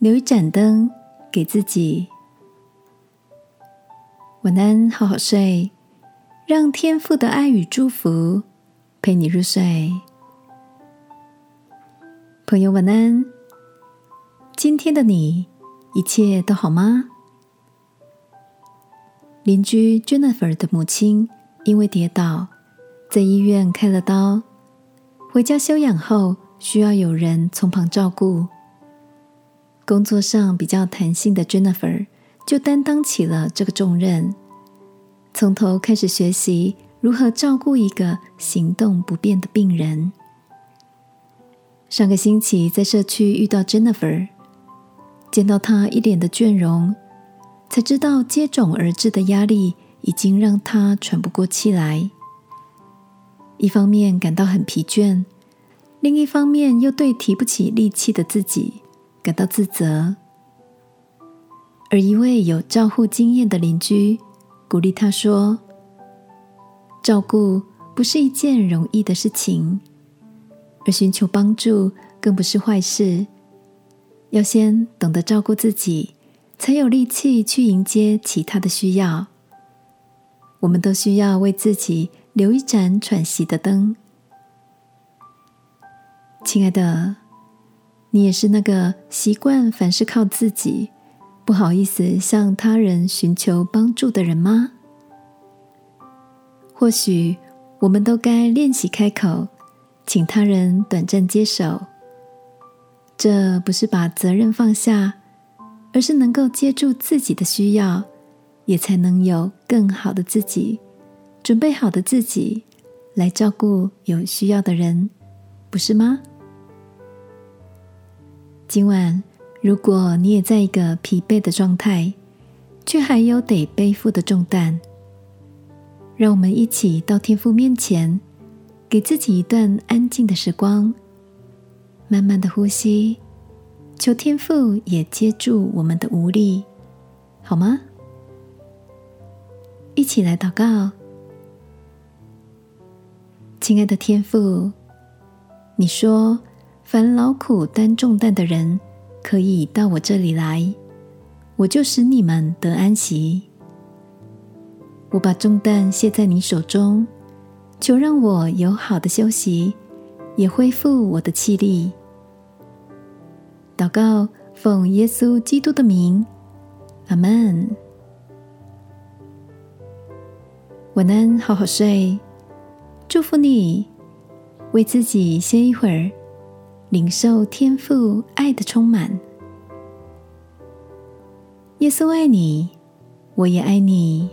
留一盏灯给自己。晚安，好好睡，让天父的爱与祝福陪你入睡。朋友，晚安。今天的你一切都好吗？邻居 Jennifer 的母亲因为跌倒，在医院开了刀，回家休养后需要有人从旁照顾。工作上比较弹性的 Jennifer 就担当起了这个重任，从头开始学习如何照顾一个行动不便的病人。上个星期在社区遇到 Jennifer，见到她一脸的倦容，才知道接踵而至的压力已经让她喘不过气来。一方面感到很疲倦，另一方面又对提不起力气的自己。感到自责，而一位有照护经验的邻居鼓励他说：“照顾不是一件容易的事情，而寻求帮助更不是坏事。要先懂得照顾自己，才有力气去迎接其他的需要。我们都需要为自己留一盏喘息的灯，亲爱的。”你也是那个习惯凡事靠自己，不好意思向他人寻求帮助的人吗？或许我们都该练习开口，请他人短暂接手。这不是把责任放下，而是能够接住自己的需要，也才能有更好的自己，准备好的自己来照顾有需要的人，不是吗？今晚，如果你也在一个疲惫的状态，却还有得背负的重担，让我们一起到天父面前，给自己一段安静的时光，慢慢的呼吸，求天父也接住我们的无力，好吗？一起来祷告，亲爱的天父，你说。凡劳苦担重担的人，可以到我这里来，我就使你们得安息。我把重担卸在你手中，求让我有好的休息，也恢复我的气力。祷告，奉耶稣基督的名，阿门。晚安，好好睡，祝福你，为自己歇一会儿。领受天赋爱的充满，耶稣爱你，我也爱你。